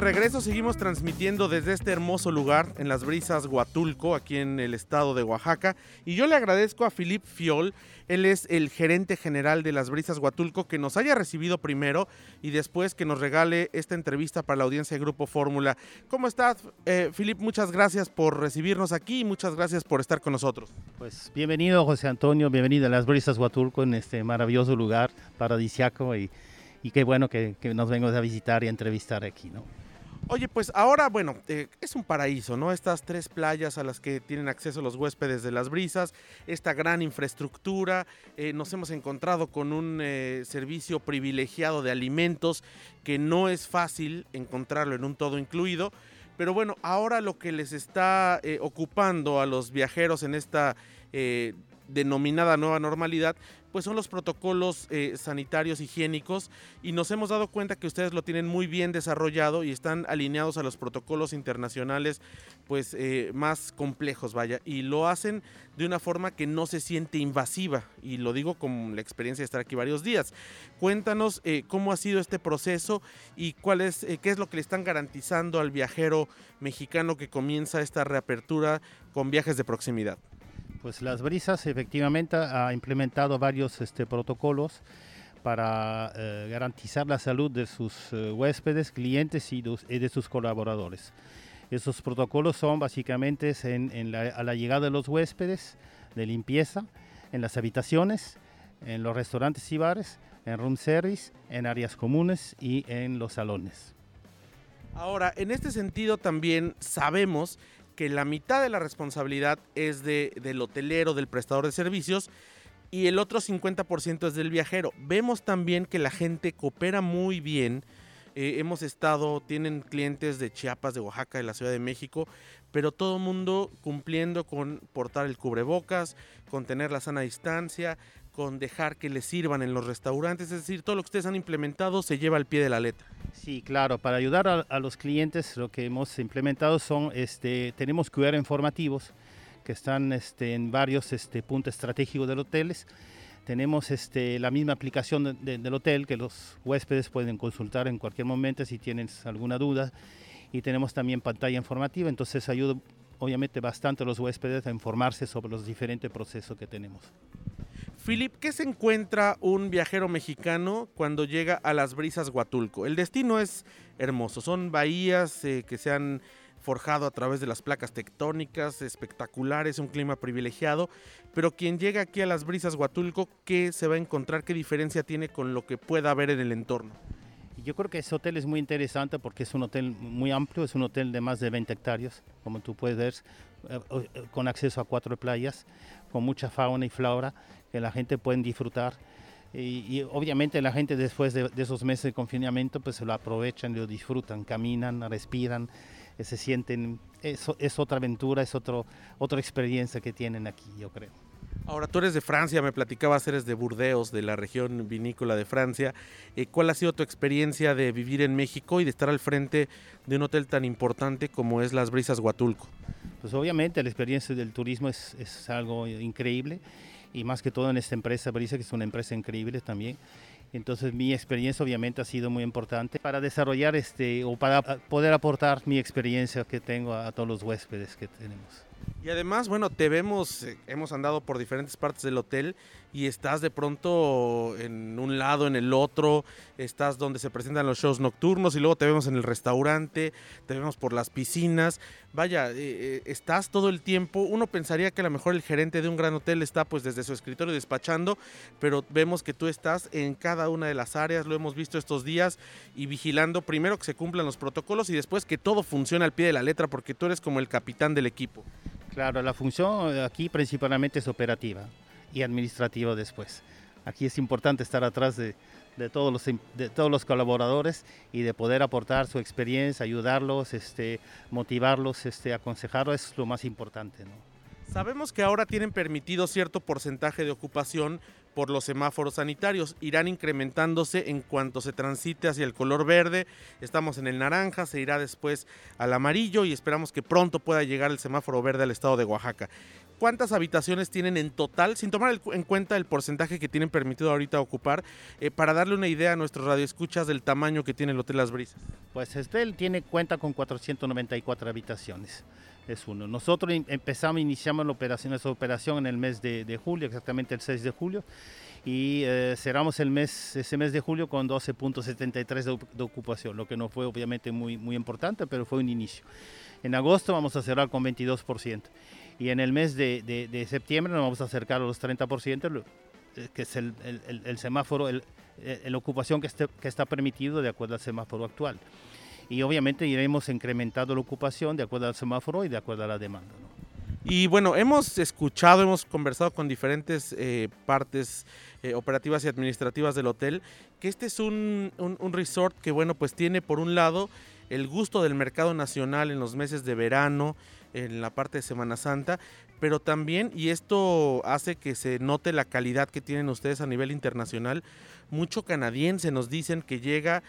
regreso seguimos transmitiendo desde este hermoso lugar en las brisas Huatulco, aquí en el estado de Oaxaca. Y yo le agradezco a Philippe Fiol, él es el gerente general de las brisas Huatulco, que nos haya recibido primero y después que nos regale esta entrevista para la audiencia de Grupo Fórmula. ¿Cómo estás, eh, Philippe? Muchas gracias por recibirnos aquí y muchas gracias por estar con nosotros. Pues bienvenido, José Antonio, bienvenido a las brisas Huatulco en este maravilloso lugar paradisiaco y, qué bueno que, nos vengo a visitar y a entrevistar aquí, ¿no? Oye, pues ahora, bueno, eh, es un paraíso, ¿no? Estas tres playas a las que tienen acceso los huéspedes de las brisas, esta gran infraestructura, eh, nos hemos encontrado con un eh, servicio privilegiado de alimentos que no es fácil encontrarlo en un todo incluido. Pero bueno, ahora lo que les está ocupando a los viajeros en esta denominada nueva normalidad, pues son los protocolos eh, sanitarios higiénicos y nos hemos dado cuenta que ustedes lo tienen muy bien desarrollado y están alineados a los protocolos internacionales pues eh, más complejos, vaya, y lo hacen de una forma que no se siente invasiva y lo digo con la experiencia de estar aquí varios días. Cuéntanos eh, cómo ha sido este proceso y cuál es, qué es lo que le están garantizando al viajero mexicano que comienza esta reapertura con viajes de proximidad. Pues las brisas efectivamente ha implementado varios este, protocolos para eh, garantizar la salud de sus eh, huéspedes, clientes y, de sus colaboradores. Esos protocolos son básicamente a la llegada de los huéspedes, de limpieza, en las habitaciones, en los restaurantes y bares, en room service, en áreas comunes y en los salones. Ahora, en este sentido también sabemos que la mitad de la responsabilidad es de, del hotelero, del prestador de servicios, y el otro 50% es del viajero. Vemos también que la gente coopera muy bien. Eh, hemos estado, tienen clientes de Chiapas, de Oaxaca, de la Ciudad de México, pero todo mundo cumpliendo con portar el cubrebocas, con tener la sana distancia, con dejar que les sirvan en los restaurantes, es decir, todo lo que ustedes han implementado se lleva al pie de la letra. Sí, claro, para ayudar a, los clientes lo que hemos implementado son, este, tenemos QR informativos que están este, en varios este, puntos estratégicos del hoteles. Tenemos este, la misma aplicación del hotel que los huéspedes pueden consultar en cualquier momento si tienen alguna duda. Y tenemos también pantalla informativa, entonces ayuda obviamente bastante a los huéspedes a informarse sobre los diferentes procesos que tenemos. Philip, ¿qué se encuentra un viajero mexicano cuando llega a las brisas Huatulco? El destino es hermoso, son bahías eh, que se han forjado a través de las placas tectónicas, espectaculares, un clima privilegiado, pero quien llega aquí a las brisas Huatulco, ¿qué se va a encontrar? ¿Qué diferencia tiene con lo que pueda haber en el entorno? Yo creo que ese hotel es muy interesante porque es un hotel muy amplio, es un hotel de más de 20 hectáreas, como tú puedes ver, con acceso a cuatro playas, con mucha fauna y flora que la gente puede disfrutar. Y, obviamente la gente después de, esos meses de confinamiento pues se lo aprovechan, lo disfrutan, caminan, respiran, eh, se sienten, es, es otra aventura, es otro, otra experiencia que tienen aquí, yo creo. Ahora, tú eres de Francia, me platicabas, eres de Burdeos, de la región vinícola de Francia. Eh, ¿Cuál ha sido tu experiencia de vivir en México y de estar al frente de un hotel tan importante como es Las Brisas Huatulco? Pues obviamente la experiencia del turismo es, es algo increíble y más que todo en esta empresa Brisa, que es una empresa increíble también. Entonces mi experiencia obviamente ha sido muy importante para desarrollar este o para poder aportar mi experiencia que tengo a todos los huéspedes que tenemos. Y además, bueno, te vemos, eh, hemos andado por diferentes partes del hotel y estás de pronto en un lado, en el otro, estás donde se presentan los shows nocturnos y luego te vemos en el restaurante, te vemos por las piscinas. Vaya, eh, eh, estás todo el tiempo. Uno pensaría que a lo mejor el gerente de un gran hotel está pues desde su escritorio despachando, pero vemos que tú estás en cada una de las áreas, lo hemos visto estos días y vigilando primero que se cumplan los protocolos y después que todo funcione al pie de la letra porque tú eres como el capitán del equipo. Claro, la función aquí principalmente es operativa y administrativa después. aquí es importante estar atrás de, todos, los, de todos los colaboradores y de poder aportar su experiencia, ayudarlos, este, motivarlos, este, aconsejarlos, es lo más importante. Sabemos que ahora tienen permitido cierto porcentaje de ocupación por los semáforos sanitarios. Irán incrementándose en cuanto se transite hacia el color verde. Estamos en el naranja, se irá después al amarillo y esperamos que pronto pueda llegar el semáforo verde al estado de Oaxaca. ¿Cuántas habitaciones tienen en total, sin tomar en cuenta el porcentaje que tienen permitido ahorita ocupar, eh, para darle una idea a nuestros radioescuchas del tamaño que tiene el Hotel Las Brisas? Pues este tiene cuenta con 494 habitaciones es uno. Nosotros empezamos, iniciamos la operación, esa operación en el mes de, julio, exactamente el 6 de julio, y eh, cerramos el mes, ese mes de julio con 12.73 de, ocupación, lo que no fue obviamente muy, muy importante, pero fue un inicio. En agosto vamos a cerrar con 22%, y en el mes de, septiembre nos vamos a acercar a los 30%, eh, que es el, semáforo, el, la ocupación que, que está permitido de acuerdo al semáforo actual y obviamente iremos incrementando la ocupación de acuerdo al semáforo y de acuerdo a la demanda. Y bueno, hemos escuchado, hemos conversado con diferentes eh, partes eh, operativas y administrativas del hotel, que este es un, un, resort que, bueno, pues tiene por un lado el gusto del mercado nacional en los meses de verano, en la parte de Semana Santa, pero también, y esto hace que se note la calidad que tienen ustedes a nivel internacional, mucho canadiense nos dicen que llega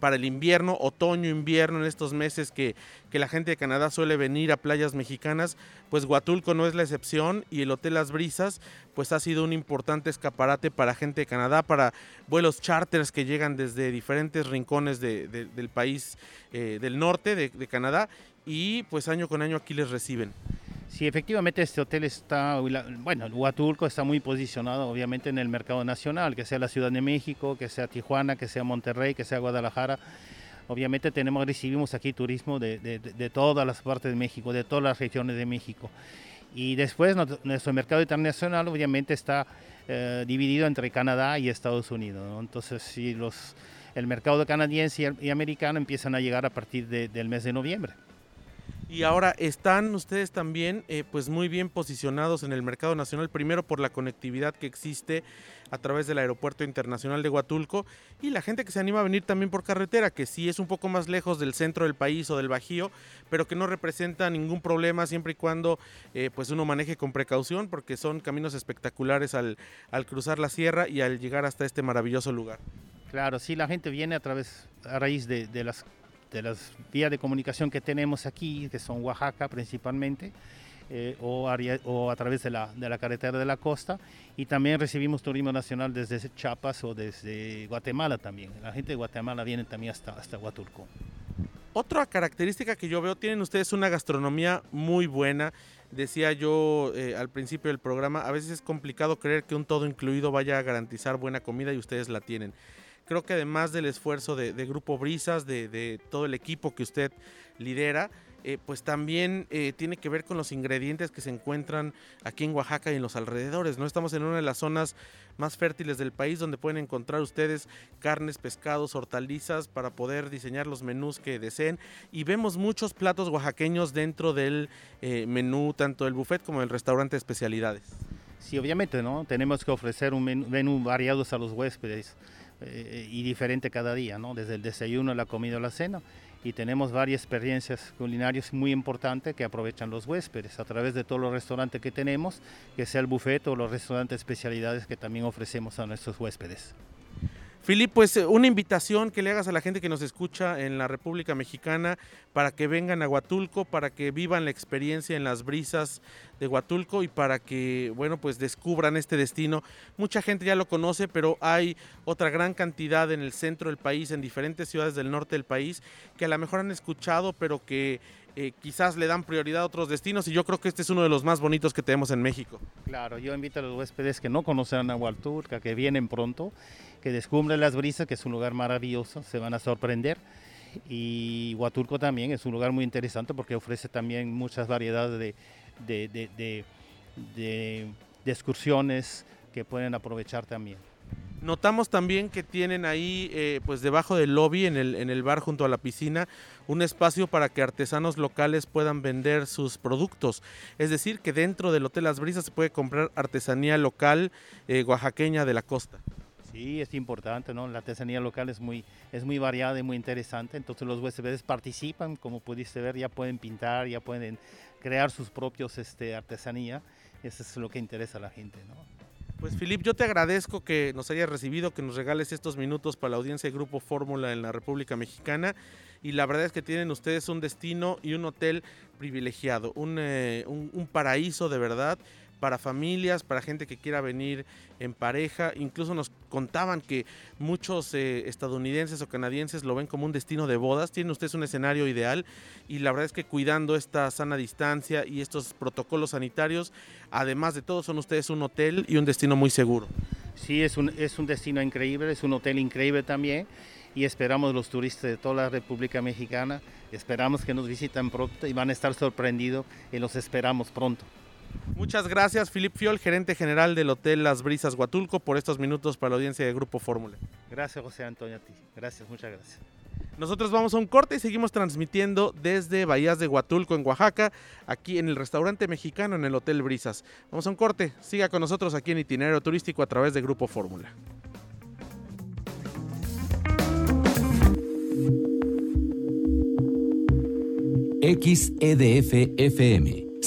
para el invierno, otoño, invierno, en estos meses que, que, la gente de Canadá suele venir a playas mexicanas, pues Huatulco no es la excepción y el Hotel Las Brisas pues ha sido un importante escaparate para gente de Canadá, para vuelos charters que llegan desde diferentes rincones del país eh, del norte de, de Canadá y pues año con año aquí les reciben. Sí, efectivamente este hotel está, bueno, Huatulco está muy posicionado obviamente en el mercado nacional, que sea la Ciudad de México, que sea Tijuana, que sea Monterrey, que sea Guadalajara. Obviamente tenemos, recibimos aquí turismo de, todas las partes de México, de todas las regiones de México. Y después nuestro mercado internacional obviamente está eh, dividido entre Canadá y Estados Unidos. Entonces, si los, el mercado canadiense y, americano empiezan a llegar a partir del mes de noviembre. Y ahora están ustedes también eh, pues muy bien posicionados en el mercado nacional, primero por la conectividad que existe a través del aeropuerto internacional de Huatulco y la gente que se anima a venir también por carretera, que sí es un poco más lejos del centro del país o del Bajío, pero que no representa ningún problema siempre y cuando eh, pues uno maneje con precaución, porque son caminos espectaculares al, al cruzar la sierra y al llegar hasta este maravilloso lugar. Claro, sí, la gente viene a través, a raíz de, de las de las vías de comunicación que tenemos aquí, que son Oaxaca principalmente, eh, o, o, a través de la, de la, carretera de la costa, y también recibimos turismo nacional desde Chiapas o desde Guatemala también. La gente de Guatemala viene también hasta, hasta Huatulco. Otra característica que yo veo, tienen ustedes una gastronomía muy buena. Decía yo eh, al principio del programa, a veces es complicado creer que un todo incluido vaya a garantizar buena comida y ustedes la tienen creo que además del esfuerzo de, Grupo Brisas, de, todo el equipo que usted lidera, eh, pues también eh, tiene que ver con los ingredientes que se encuentran aquí en Oaxaca y en los alrededores. ¿no? Estamos en una de las zonas más fértiles del país donde pueden encontrar ustedes carnes, pescados, hortalizas para poder diseñar los menús que deseen. Y vemos muchos platos oaxaqueños dentro del eh, menú, tanto del buffet como del restaurante de especialidades. Sí, obviamente, ¿no? Tenemos que ofrecer un menú, menú a los huéspedes. Eh, y diferente cada día, ¿no? desde el desayuno, la comida la cena. Y tenemos varias experiencias culinarias muy importantes que aprovechan los huéspedes a través de todos los restaurantes que tenemos, que sea el buffet o los restaurantes especialidades que también ofrecemos a nuestros huéspedes. Filip, pues eh, una invitación que le hagas a la gente que nos escucha en la República Mexicana para que vengan a Huatulco, para que vivan la experiencia en las brisas de Huatulco y para que, bueno, pues descubran este destino. Mucha gente ya lo conoce, pero hay otra gran cantidad en el centro del país, en diferentes ciudades del norte del país, que a lo mejor han escuchado, pero que eh, quizás le dan prioridad a otros destinos y yo creo que este es uno de los más bonitos que tenemos en México. Claro, yo invito a los huéspedes que no conocen a Huatulco, que vienen pronto, que descubren las brisas, que es un lugar maravilloso, se van a sorprender. Y Huatulco también es un lugar muy interesante porque ofrece también muchas variedades de, de, de excursiones que pueden aprovechar también. Notamos también que tienen ahí, eh, pues debajo del lobby, en el, en el bar junto a la piscina, un espacio para que artesanos locales puedan vender sus productos. Es decir, que dentro del Hotel Las Brisas se puede comprar artesanía local eh, oaxaqueña de la costa. Sí, es importante, ¿no? La artesanía local es muy, es muy variada y muy interesante. Entonces los huéspedes participan, como pudiste ver, ya pueden pintar, ya pueden crear sus propios este, artesanía. Eso es lo que interesa a la gente, ¿no? Pues Filip, yo te agradezco que nos hayas recibido, que nos regales estos minutos para la audiencia de Grupo Fórmula en la República Mexicana. Y la verdad es que tienen ustedes un destino y un hotel privilegiado, un, eh, un, un paraíso de verdad para familias, para gente que quiera venir en pareja. Incluso nos contaban que muchos eh, estadounidenses o canadienses lo ven como un destino de bodas. Tienen ustedes un escenario ideal y la verdad es que cuidando esta sana distancia y estos protocolos sanitarios, además de todo, son ustedes un hotel y un destino muy seguro. Sí, es un, es un destino increíble, es un hotel increíble también y esperamos los turistas de toda la República Mexicana, esperamos que nos visiten pronto y van a estar sorprendidos y los esperamos pronto. Muchas gracias, Filip Fiol, gerente general del Hotel Las Brisas Huatulco, por estos minutos para la audiencia de Grupo Fórmula. Gracias, José Antonio, a ti. Gracias, muchas gracias. Nosotros vamos a un corte y seguimos transmitiendo desde Bahías de Huatulco, en Oaxaca, aquí en el restaurante mexicano en el Hotel Brisas. Vamos a un corte, siga con nosotros aquí en Itinerario Turístico a través de Grupo Fórmula. XEDF FM